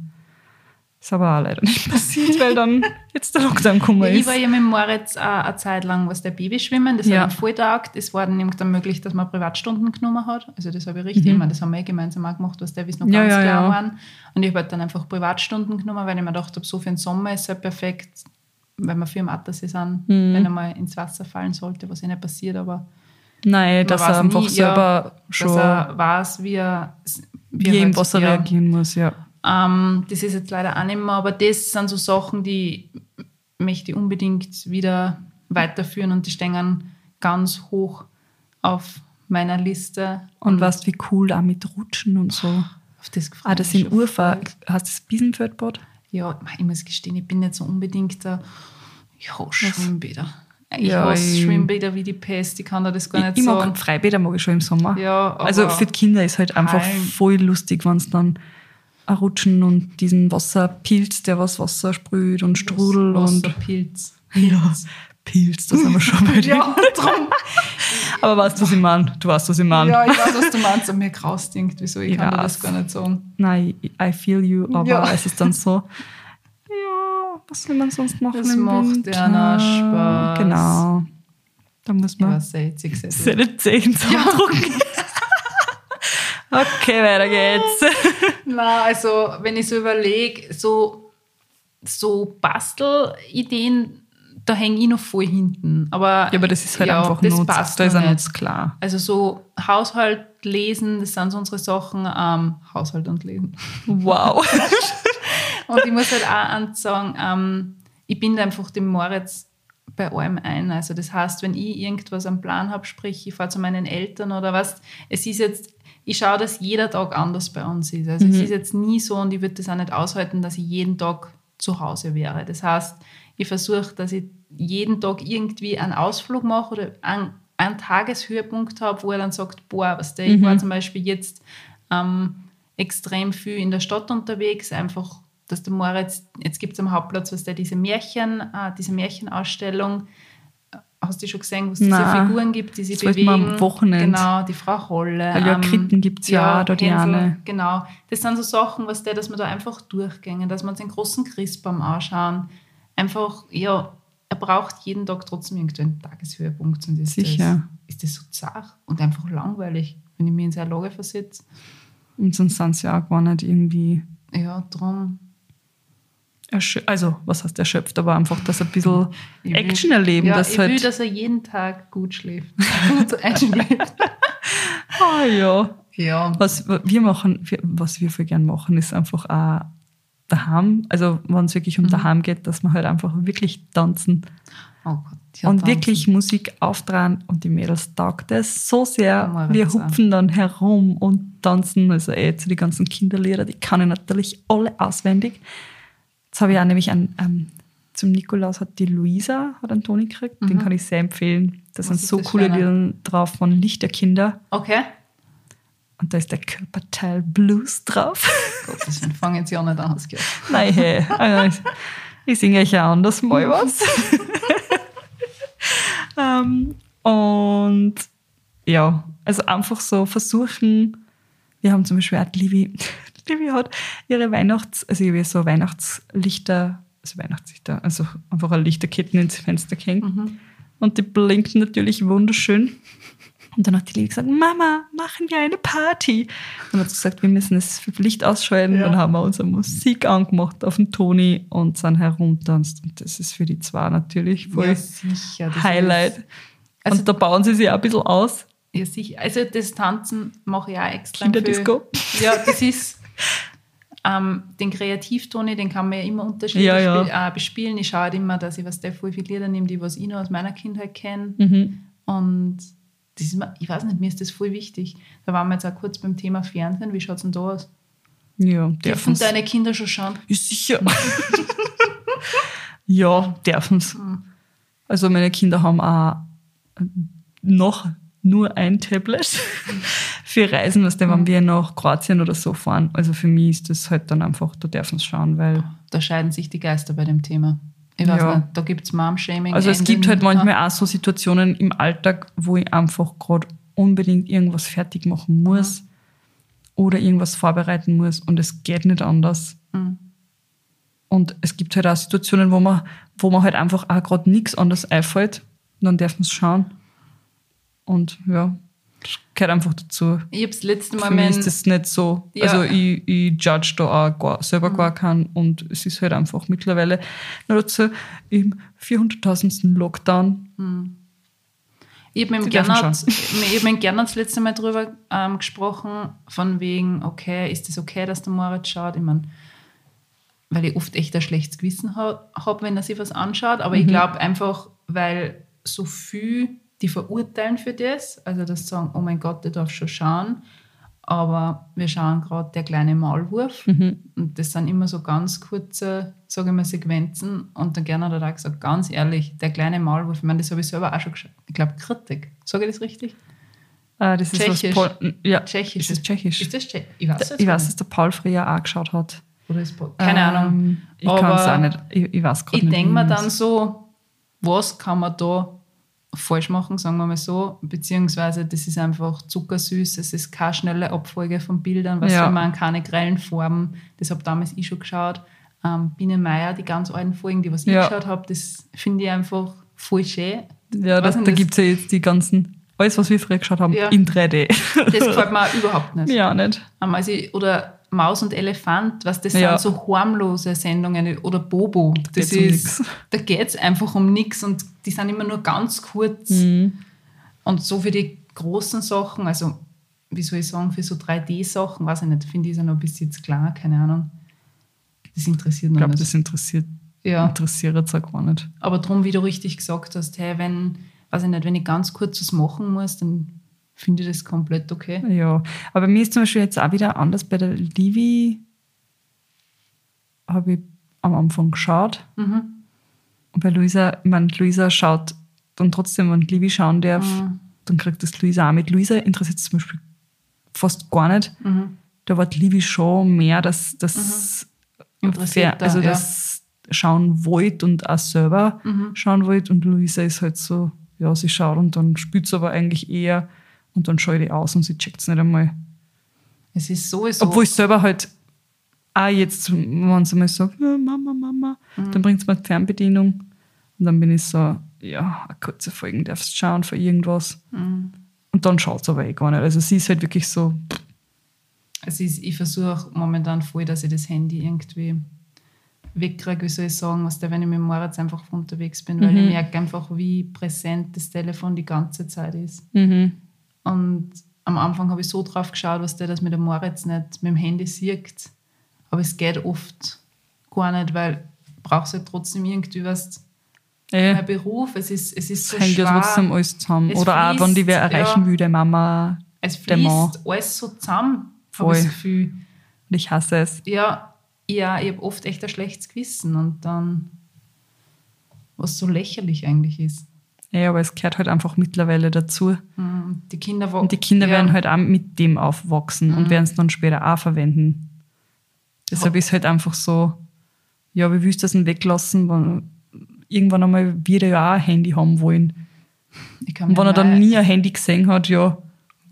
Ist aber auch leider nicht passiert, weil dann jetzt der Lockdown gekommen Ja, ich ist. war ja mit Moritz auch eine Zeit lang was der Babyschwimmen, das Ja. hat ihm voll taugt. Es war dann irgendwann möglich, dass man Privatstunden genommen hat. Also das habe ich richtig, ich meine, das haben wir eh gemeinsam auch gemacht, was der bis noch Mhm. Ja, ganz ja, klar ja. waren. Und ich habe halt dann einfach Privatstunden genommen, weil ich mir gedacht habe, so für den Sommer ist es halt perfekt, weil wir für im Attersee sind, Mhm. wenn er mal ins Wasser fallen sollte, was eh nicht passiert, aber Nein, dass er einfach nie, selber schon dass er weiß, wie er, wie er wie im halt- Wasser ja, reagieren muss, ja. Ähm, das ist jetzt leider auch nicht mehr, aber das sind so Sachen, die möchte ich unbedingt wieder weiterführen und die stehen ganz hoch auf meiner Liste. Und weißt wie cool auch mit Rutschen und so. auf das Ah, das freue ich in mich schon Urfa, voll. hast du das Biesenfeldbad? Ja, ich muss gestehen, ich bin nicht so unbedingt der. Ich hasse Schwimmbäder. Ich Ja, hasse ich- Schwimmbäder wie die Pest, ich kann da das gar Ich, nicht ich sagen. mag Freibäder mag ich schon im Sommer. Ja, also für die Kinder ist halt einfach voll lustig, wenn es dann rutschen und diesen Wasserpilz, der was Wasser sprüht und Strudel und Wasserpilz. ja, Pilz, da sind wir schon bei dir. Ja, drum. Aber weißt du, was ich meine? Du weißt, was ich meine. Ja, ich weiß, was du meinst, aber mir graust irgendwie so. Ich Ich kann das gar nicht sagen. Nein, I feel you, aber Ja. es ist dann so, ja, was will man sonst machen Das im macht Winter? ja noch Spaß. Genau. Da muss Ja, man jetzt seine Zehen zusammentrucken. Okay, weiter geht's. Na, also wenn ich so überlege, so, so Bastelideen, da hänge ich noch voll hinten. Aber, Ja, aber das ist halt ja, einfach das passt da ist ein nicht. Nutz klar. Also so Haushalt lesen, das sind so unsere Sachen, ähm, Haushalt und Lesen. Wow. Und ich muss halt auch sagen, ähm, ich bin einfach dem Moritz bei allem ein. Also das heißt, wenn ich irgendwas am Plan habe, sprich, ich fahre zu meinen Eltern oder was, es ist jetzt, ich schaue, dass jeder Tag anders bei uns ist. Also es ist jetzt nie so und ich würde das auch nicht aushalten, dass ich jeden Tag zu Hause wäre. Das heißt, ich versuche, dass ich jeden Tag irgendwie einen Ausflug mache oder einen, einen Tageshöhepunkt habe, wo er dann sagt, boah, was der, ich war zum Beispiel jetzt ähm, extrem viel in der Stadt unterwegs, einfach, dass der Moritz, jetzt gibt es am Hauptplatz, was der diese Märchen, äh, diese Märchenausstellung, hast du schon gesehen, wo es diese Nein. Figuren gibt, die sich Das bewegen. am Wochenende. Genau, die Frau Holle. Ja, Kritten gibt's ja, da die eine. Genau. Das sind so Sachen, was der, dass wir da einfach durchgängen, dass uns den großen Christbaum anschauen. Einfach, ja, er braucht jeden Tag trotzdem irgendwie einen Tageshöhepunkt. Und ist Sicher. Das, ist das so zart und einfach langweilig, wenn ich mich in seine Lage versetze. Und sonst sind sie ja auch gar nicht irgendwie Ja, drum. Erschöpft. Also, was heißt erschöpft, aber einfach, dass ein bisschen Ich will- Action erleben. Ja, dass ich halt, will, dass er jeden Tag gut schläft. gut einschläft. ah, ja. Ja. Was wir machen, was wir voll gern machen, ist einfach auch daheim, also wenn es wirklich um Mhm. daheim geht, dass wir halt einfach wirklich tanzen Oh Gott. ja, und tanzen. wirklich Musik auftragen und die Mädels taugt das so sehr. Wir hupfen dann herum und tanzen, also eh zu die ganzen Kinderlieder, die kann ich natürlich alle auswendig. Jetzt habe ich auch nämlich einen, ähm, zum Nikolaus hat die Luisa hat einen Toni gekriegt, den kann ich sehr empfehlen. Da sind Mhm. so coole? Lieder drauf von Lichterkinder Okay. und da ist der Körperteil Blues drauf. Gott, das fange jetzt ja nicht an. das gehört. Nein, hey, also, ich singe euch ja anders mal was. ähm, und ja, also einfach so versuchen, wir haben zum Beispiel auch Livi, Livi hat ihre Weihnachts-, also habe so Weihnachtslichter, also Weihnachtslichter, also einfach eine Lichterketten ins Fenster gehängt. Und die blinken natürlich wunderschön. Und dann hat die Lili gesagt, Mama, machen wir eine Party. Und dann hat sie gesagt, wir müssen das Licht ausschalten. Ja. Dann haben wir unsere Musik angemacht auf den Toni und sind herumtanzt. Und das ist für die zwei natürlich voll Ja, sicher. Highlight. Also, und da bauen sie sich auch ein bisschen aus. ja, sicher. Also das Tanzen mache ich auch extra. für- Kinderdisco. Ja, das ist ähm, den Kreativtoni, den kann man ja immer unterschiedlich Ja, ja. äh, bespielen. Ich schaue halt immer, dass ich was der voll viele Lieder nehme, die was ich noch aus meiner Kindheit kenne. Mhm. Und das ist mir, ich weiß nicht, mir ist das voll wichtig. Da waren wir jetzt auch kurz beim Thema Fernsehen. Wie schaut es denn da aus? Ja, Dürfen deine Kinder schon schauen? Ist sicher. ja, dürfen sie. Also meine Kinder haben auch noch nur ein Tablet für Reisen, was wenn wir nach Kroatien oder so fahren. Also für mich ist das halt dann einfach, da dürfen sie schauen, weil Da scheiden sich die Geister bei dem Thema. Ich weiß Ja. nicht, da gibt es Mom-Shaming. Also es gibt halt manchmal auch so Situationen im Alltag, wo ich einfach gerade unbedingt irgendwas fertig machen muss oder irgendwas vorbereiten muss und es geht nicht anders. Mhm. Und es gibt halt auch Situationen, wo man, wo man halt einfach auch gerade nichts anderes einfällt und dann darf man es schauen. Und ja, das gehört einfach dazu. Ich habe das letzte Mal Für mich ist das nicht so. Ja. Also ich, ich judge da auch gar, selber gar keinen und es ist halt einfach mittlerweile nur dazu im 400.000. Lockdown. Ich habe mit dem hab mit Gernot das letzte Mal drüber ähm, gesprochen, von wegen, okay, ist das okay, dass der Moritz schaut? Ich meine, weil ich oft echt ein schlechtes Gewissen habe, hab, wenn er sich was anschaut, aber ich glaube einfach, weil so viel die verurteilen für das, also das sagen, oh mein Gott, der darf schon schauen, aber wir schauen gerade der kleine Maulwurf und das sind immer so ganz kurze, sage ich mal, Sequenzen und der Gernot hat auch gesagt, ganz ehrlich, der kleine Maulwurf, ich meine, das habe ich selber auch schon geschaut, ich glaube Kritik, sage ich das richtig? Ah, das ist Tschechisch. was Paul, ja, Tschechisch. Ist das Tschechisch? Ist das Tschechisch? Ich weiß es ich weiß, dass der Paul früher auch geschaut hat. Oder ist Pol- Keine Ähm, Ahnung. Ich kann es auch nicht. Ich, ich weiß gerade Ich nicht. denke wie mir dann so, was kann man da falsch machen, sagen wir mal so, beziehungsweise das ist einfach zuckersüß, es ist keine schnelle Abfolge von Bildern, was Ja. man keine grellen Farben, das habe damals ich schon geschaut. Ähm, Biene Meier, die ganz alten Folgen, die was ich Ja. geschaut habe, das finde ich einfach voll schön. Ja, da, nicht, da das- gibt es ja jetzt die ganzen, alles, was wir früher geschaut haben, Ja. in 3D. Das gefällt mir auch überhaupt nicht. ja, nicht. Ähm, Also oder Maus und Elefant, was das Ja. sind so harmlose Sendungen oder Bobo. Das geht's um ist, nix. da geht es einfach um nichts und die sind immer nur ganz kurz. Mhm. Und so für die großen Sachen, also wie soll ich sagen, für so 3D-Sachen, weiß ich nicht, finde ich es ja noch bis jetzt klar, keine Ahnung. Das interessiert Ich noch glaube, nicht. das interessiert ja. interessiert jetzt auch gar nicht. Aber darum, wie du richtig gesagt hast, hey, wenn, weiß ich nicht, wenn ich ganz kurz was machen muss, dann finde ich das komplett okay. Ja, aber mir ist zum Beispiel jetzt auch wieder anders. Bei der Livi habe ich am Anfang geschaut. Mhm. Und bei Luisa, ich meine, Luisa schaut dann trotzdem, wenn Livi schauen darf, Mhm. dann kriegt das Luisa auch mit. Luisa interessiert es zum Beispiel fast gar nicht. Mhm. Da war die Livi schon mehr, dass das Interessierter, also ja. das schauen wollt und auch selber Mhm. schauen wollt. Und Luisa ist halt so, ja, sie schaut und dann spielt sie aber eigentlich eher und dann schaue ich die aus und sie checkt es nicht einmal. Es ist sowieso. Obwohl ich selber halt auch jetzt, wenn sie mal sagt, Mama, Mama, Mhm. dann bringt sie mir die Fernbedienung und dann bin ich so, ja, eine kurze Folge darfst du schauen für irgendwas. Mhm. Und dann schaut sie aber eh gar nicht. Also sie ist halt wirklich so, Also ich, ich versuche momentan voll, dass ich das Handy irgendwie wegkriege, wie soll ich sagen, was der, wenn ich mit dem Moritz einfach unterwegs bin, weil Mhm. ich merke einfach, wie präsent das Telefon die ganze Zeit ist. mhm. Und am Anfang habe ich so drauf geschaut, was der das mit dem Moritz nicht mit dem Handy sieht. Aber es geht oft gar nicht, weil du brauchst halt trotzdem irgendwie was. eh, Mein Beruf, es ist, es ist so hängt ja schwer. trotzdem alles zusammen. Es Oder auch, wenn die wer fließt, erreichen ja. will, der Mama. Es der Mann. fließt alles so zusammen, habe Voll. ich das Gefühl. Und ich hasse es. Ja, ja ich habe oft echt ein schlechtes Gewissen und dann, was so lächerlich eigentlich ist. Ja, aber es gehört halt einfach mittlerweile dazu. Mm, Die Kinder, Und die Kinder ja, werden halt auch mit dem aufwachsen und werden es dann später auch verwenden. Deshalb ist halt einfach so, ja, wie willst du das denn weglassen? Wenn, irgendwann einmal wird er ja auch ein Handy haben wollen. ich kann Und wenn er dann nie ein Handy gesehen hat, ja,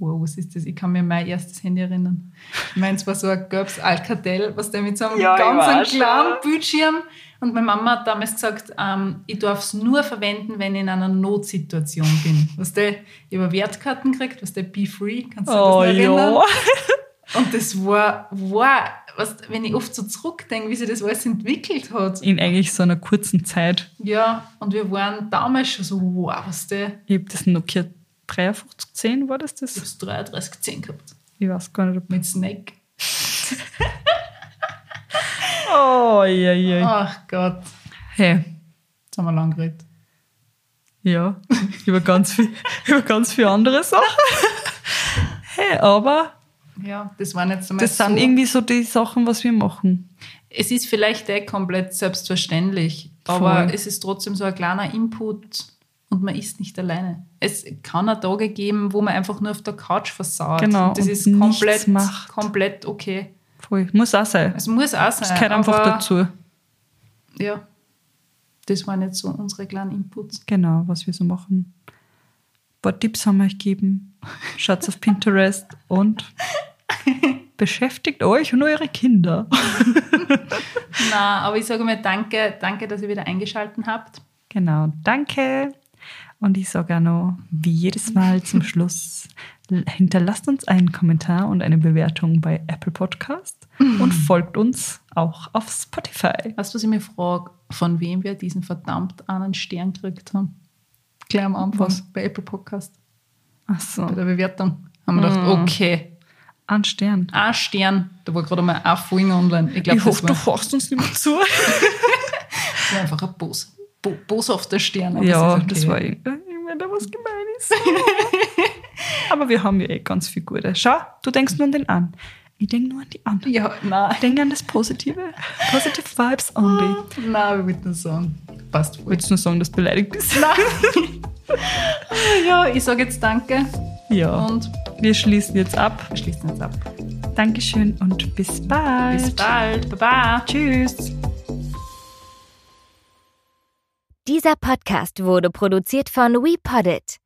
Wow, was ist das? Ich kann mir mein erstes Handy erinnern. Ich meine, es war so ein gelbes Alcatel, was der mit so einem Ja, ganz kleinen Bildschirm Und meine Mama hat damals gesagt, ähm, ich darf es nur verwenden, wenn ich in einer Notsituation bin. Was der über Wertkarten kriegt, was der Be Free, kannst du dich Oh das noch erinnern? ja. Und das war, war was, wenn ich oft so zurückdenke, wie sich das alles entwickelt hat. In eigentlich so einer kurzen Zeit. Ja, und wir waren damals schon so, wow, was der, Ich habe das Nokia 5310, war das ich das? hab's 33 10 gehabt. Ich weiß gar nicht. Ob Mit Snake. oh, ja, ja. Ach Gott, Hey, jetzt haben wir lang geredet. ja, über ganz viel, über ganz viele andere Sachen. hey, aber Ja, das waren jetzt einmal das sind so. irgendwie so die Sachen, was wir machen. Es ist vielleicht eh komplett selbstverständlich, aber Voll. es ist trotzdem so ein kleiner Input und man ist nicht alleine. Es kann auch Tage geben, wo man einfach nur auf der Couch versauert. Genau, Und das und ist komplett, macht. komplett okay. Voll. Muss auch sein. Es muss auch sein. Das gehört einfach dazu. Ja, das waren jetzt so unsere kleinen Inputs. Genau, was wir so machen. Ein paar Tipps haben wir euch gegeben. Schaut auf Pinterest und beschäftigt euch und eure Kinder. Na, aber ich sage mal danke, danke, dass ihr wieder eingeschaltet habt. Genau, danke. Und ich sage auch noch, wie jedes Mal zum Schluss, hinterlasst uns einen Kommentar und eine Bewertung bei Apple Podcast und folgt uns auch auf Spotify. Weißt du, was ich mir frage, von wem wir diesen verdammt einen Stern gekriegt haben? Gleich am Anfang Was? bei Apple Podcast, Ach bei so, der Bewertung. Haben wir gedacht, Mm. okay, ein Stern. ein Stern, da war gerade mal ein Folgen online. Ich glaube, Ich das hoffe, du hörst uns nicht mehr zu. das war einfach ein bos, bo, boshafter Stern. aber ja, ist okay. das war irgendwie, wenn da was gemein ist. Aber wir haben ja eh ganz viel Gute. Schau, du denkst nur an den an. Ich denke nur an die anderen. Ja, nein, Ich denke an das Positive. Positive Vibes only. nein, wir würden sagen, passt voll. Willst du nur sagen, dass du beleidigt bist? Ja, ich sage jetzt danke Ja. und Wir schließen jetzt ab. wir schließen jetzt ab. Dankeschön und bis bald. Bis bald, baba. Tschüss. Dieser Podcast wurde produziert von WePoddit.